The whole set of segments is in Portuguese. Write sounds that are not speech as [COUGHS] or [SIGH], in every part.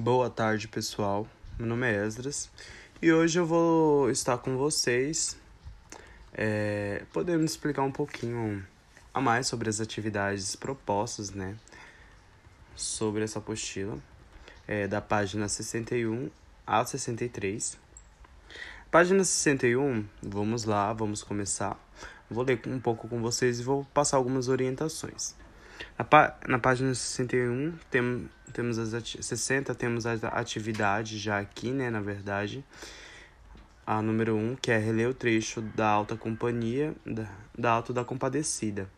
Boa tarde, pessoal. Meu nome é Esdras e hoje eu vou estar com vocês, é, podendo explicar um pouquinho a mais sobre as atividades propostas, né? Sobre essa apostila, é, da página 61 a 63. Página 61, vamos lá, vamos começar. Vou ler um pouco com vocês e vou passar algumas orientações. Na, pá na página 61, tem, temos as 60, temos a atividade já aqui, né, na verdade. A número 1, que é reler o trecho da alta companhia, da, da alta da compadecida.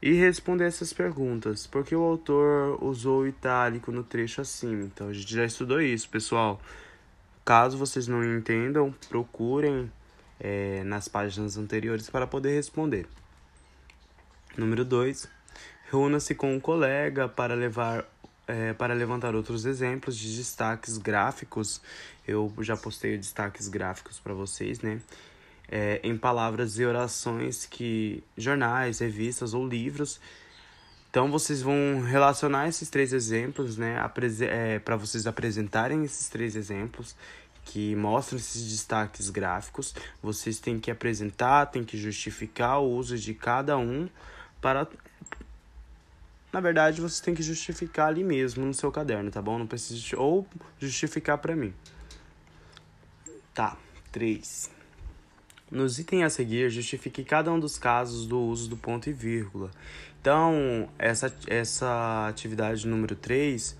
E responder essas perguntas. Por que o autor usou o itálico no trecho acima? Então, a gente já estudou isso, pessoal. Caso vocês não entendam, procurem é, nas páginas anteriores para poder responder. Número 2. Reúna-se com um colega para levar é, para levantar outros exemplos de destaques gráficos. Eu já postei destaques gráficos para vocês, né? É, em palavras e orações que jornais, revistas ou livros. Então vocês vão relacionar esses três exemplos, né? É, para vocês apresentarem esses três exemplos que mostram esses destaques gráficos. Vocês têm que apresentar, têm que justificar o uso de cada um para na verdade, você tem que justificar ali mesmo no seu caderno, tá bom? Não precisa ou justificar para mim. Tá. 3. Nos itens a seguir, justifique cada um dos casos do uso do ponto e vírgula. Então, essa, essa atividade número 3,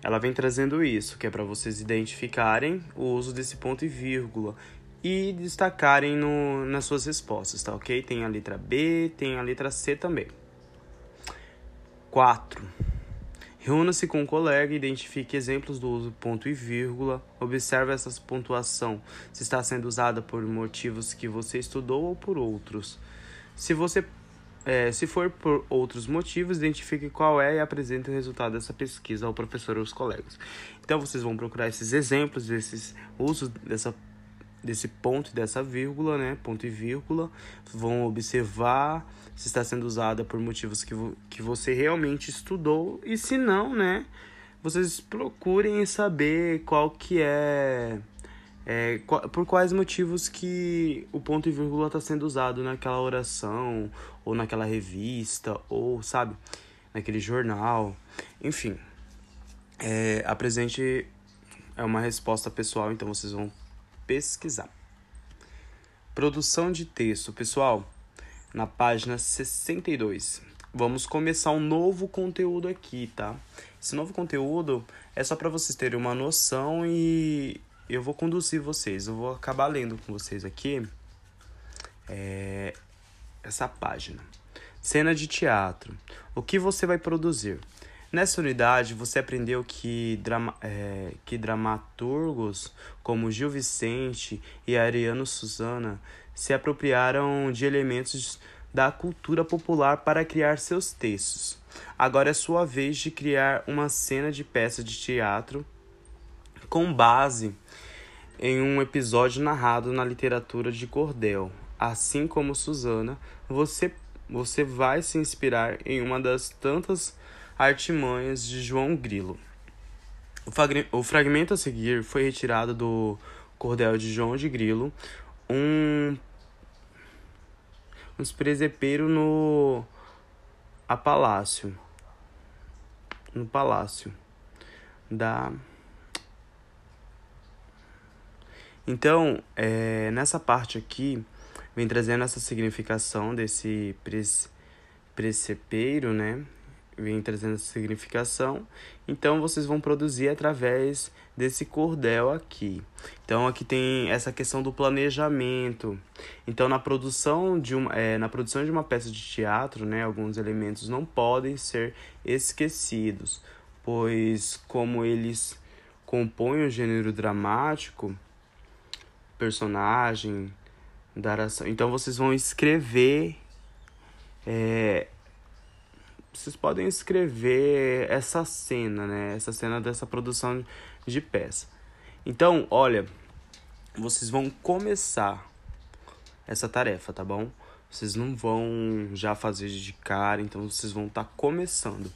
ela vem trazendo isso, que é para vocês identificarem o uso desse ponto e vírgula e destacarem no, nas suas respostas, tá ok? Tem a letra B, tem a letra C também. 4. Reúna-se com um colega e identifique exemplos do uso ponto e vírgula. Observe essa pontuação, se está sendo usada por motivos que você estudou ou por outros. Se você é, se for por outros motivos, identifique qual é e apresente o resultado dessa pesquisa ao professor ou aos colegas. Então vocês vão procurar esses exemplos, esses usos dessa desse ponto dessa vírgula, né? Ponto e vírgula. Vão observar se está sendo usada por motivos que, que você realmente estudou e se não, né? Vocês procurem saber qual que é, é por quais motivos que o ponto e vírgula está sendo usado naquela oração ou naquela revista ou sabe naquele jornal, enfim. É, apresente é uma resposta pessoal, então vocês vão pesquisar. Produção de texto, pessoal, na página 62. Vamos começar um novo conteúdo aqui, tá? Esse novo conteúdo é só para vocês terem uma noção e eu vou conduzir vocês. Eu vou acabar lendo com vocês aqui é, essa página. Cena de teatro. O que você vai produzir? Nessa unidade, você aprendeu que, drama, é, que dramaturgos como Gil Vicente e Ariano Suzana se apropriaram de elementos da cultura popular para criar seus textos. Agora é sua vez de criar uma cena de peça de teatro com base em um episódio narrado na literatura de cordel. Assim como Suzana, você, você vai se inspirar em uma das tantas Artimanhas de João Grilo. O fragmento a seguir foi retirado do Cordel de João de Grilo, um, um presepeiro no a palácio, no palácio da então é, nessa parte aqui vem trazendo essa significação desse precepeiro, né? Vem trazendo essa significação. Então vocês vão produzir através desse cordel aqui. Então aqui tem essa questão do planejamento. Então na produção de uma, é, na produção de uma peça de teatro, né, alguns elementos não podem ser esquecidos, pois como eles compõem o gênero dramático, personagem, ação. Então vocês vão escrever é, vocês podem escrever essa cena, né? Essa cena dessa produção de peça. Então, olha, vocês vão começar essa tarefa, tá bom? Vocês não vão já fazer de cara, então vocês vão estar tá começando.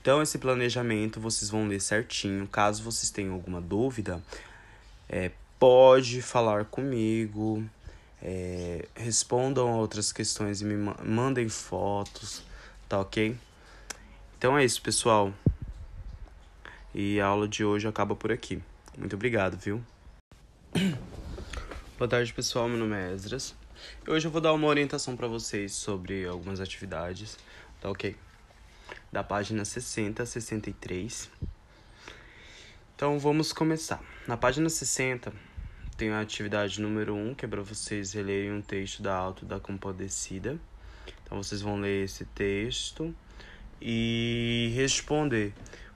Então, esse planejamento vocês vão ler certinho. Caso vocês tenham alguma dúvida, é, pode falar comigo. É, respondam a outras questões e me mandem fotos, tá ok? Então é isso, pessoal. E a aula de hoje acaba por aqui. Muito obrigado, viu? [COUGHS] Boa tarde, pessoal. Meu nome é Esdras. Hoje eu vou dar uma orientação para vocês sobre algumas atividades, tá ok? Da página 60 a 63. Então vamos começar. Na página 60 tem a atividade número 1, que é para vocês relerem um texto da Alto da Compadecida. Então vocês vão ler esse texto e responder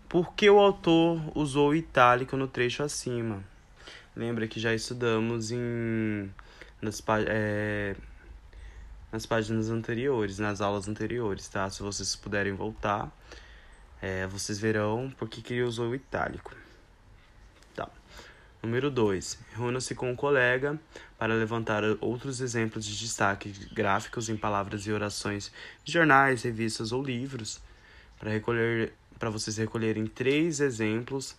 por que o autor usou o itálico no trecho acima. Lembra que já estudamos em nas, é, nas páginas anteriores, nas aulas anteriores, tá? Se vocês puderem voltar, é, vocês verão por que ele usou o itálico. Número 2. Reúna-se com um colega para levantar outros exemplos de destaque gráficos em palavras e orações de jornais, revistas ou livros, para recolher para vocês recolherem três exemplos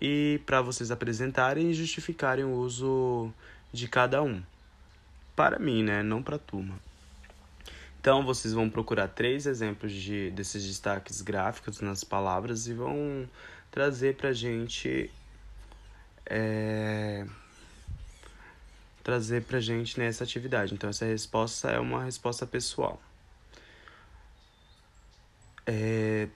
e para vocês apresentarem e justificarem o uso de cada um. Para mim, né? Não para a turma. Então, vocês vão procurar três exemplos de, desses destaques gráficos nas palavras e vão trazer para gente. É, trazer para a gente nessa atividade. Então, essa resposta é uma resposta pessoal. É,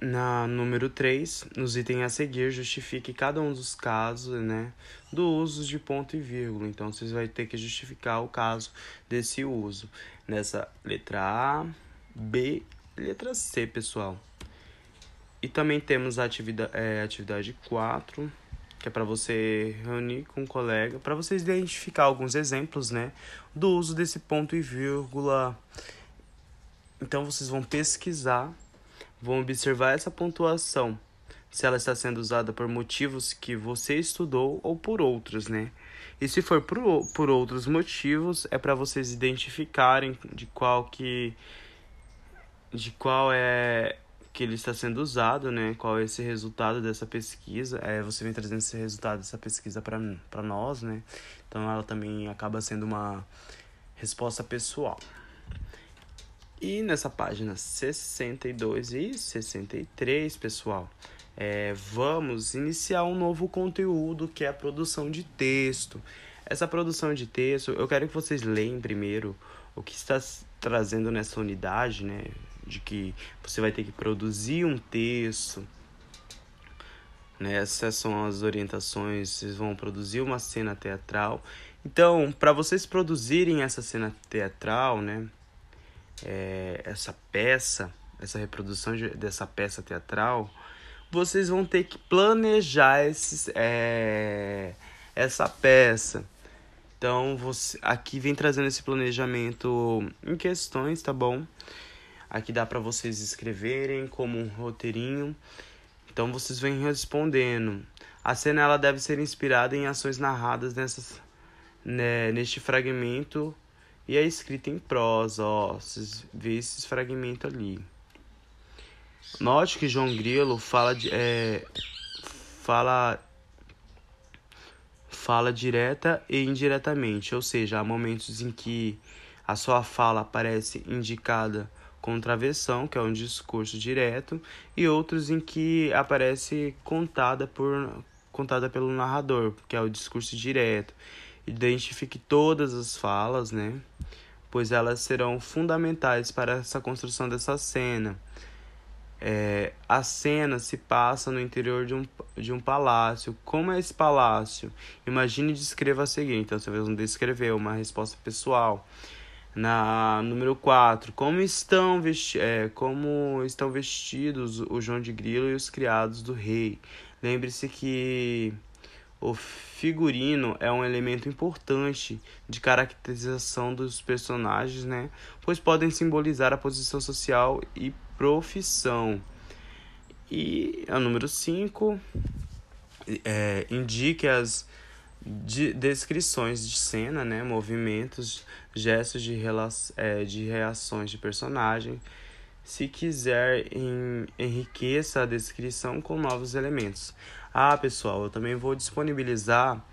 na número 3, nos itens a seguir, justifique cada um dos casos né, do uso de ponto e vírgula. Então, vocês vão ter que justificar o caso desse uso. Nessa letra A, B, letra C, pessoal. E também temos a atividade, é, atividade 4, que é para você reunir com um colega, para vocês identificar alguns exemplos né, do uso desse ponto e vírgula. Então, vocês vão pesquisar vão observar essa pontuação, se ela está sendo usada por motivos que você estudou ou por outros, né? E se for por, por outros motivos, é para vocês identificarem de qual que de qual é que ele está sendo usado, né? Qual é esse resultado dessa pesquisa? É, você vem trazendo esse resultado dessa pesquisa para nós, né? Então ela também acaba sendo uma resposta pessoal. E nessa página 62 e 63, pessoal, é, vamos iniciar um novo conteúdo que é a produção de texto. Essa produção de texto, eu quero que vocês leiam primeiro o que está trazendo nessa unidade, né? De que você vai ter que produzir um texto. Né? Essas são as orientações, vocês vão produzir uma cena teatral. Então, para vocês produzirem essa cena teatral, né? é, essa peça, essa reprodução de, dessa peça teatral, vocês vão ter que planejar esses, é, essa peça. Então, você, aqui vem trazendo esse planejamento em questões, tá bom? Aqui dá para vocês escreverem como um roteirinho. Então, vocês vêm respondendo. A cena ela deve ser inspirada em ações narradas nessas, né, neste fragmento e a escrita em prosa, ó, vocês vê esses fragmentos ali. Note que João Grilo fala de, é, fala fala direta e indiretamente, ou seja, há momentos em que a sua fala aparece indicada com travessão, que é um discurso direto, e outros em que aparece contada por contada pelo narrador, que é o discurso direto. Identifique todas as falas, né? Pois elas serão fundamentais para essa construção dessa cena. É, a cena se passa no interior de um, de um palácio. Como é esse palácio? Imagine e descreva a seguinte. Então, você vai descrever uma resposta pessoal. Na número 4, como estão, vesti é, como estão vestidos o João de Grilo e os criados do rei? Lembre-se que o figurino é um elemento importante de caracterização dos personagens, né? Pois podem simbolizar a posição social e profissão. E a número 5 é, indique as de descrições de cena, né? movimentos, gestos de, é, de reações de personagem, Se quiser, em, enriqueça a descrição com novos elementos. Ah, pessoal, eu também vou disponibilizar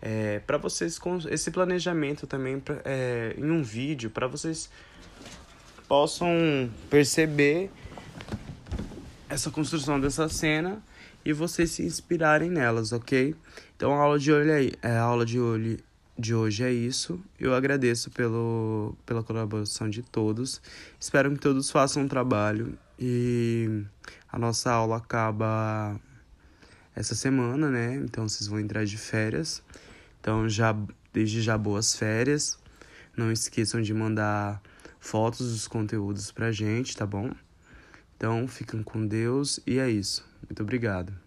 é, para vocês esse planejamento também pra, é, em um vídeo para vocês possam perceber essa construção dessa cena e vocês se inspirarem nelas, ok? Então a aula de hoje é, a aula de hoje, de hoje é isso. Eu agradeço pelo, pela colaboração de todos. Espero que todos façam um trabalho e a nossa aula acaba essa semana, né? Então vocês vão entrar de férias. Então já desde já boas férias. Não esqueçam de mandar fotos dos conteúdos pra gente, tá bom? Então fiquem com Deus e é isso. Muito obrigado.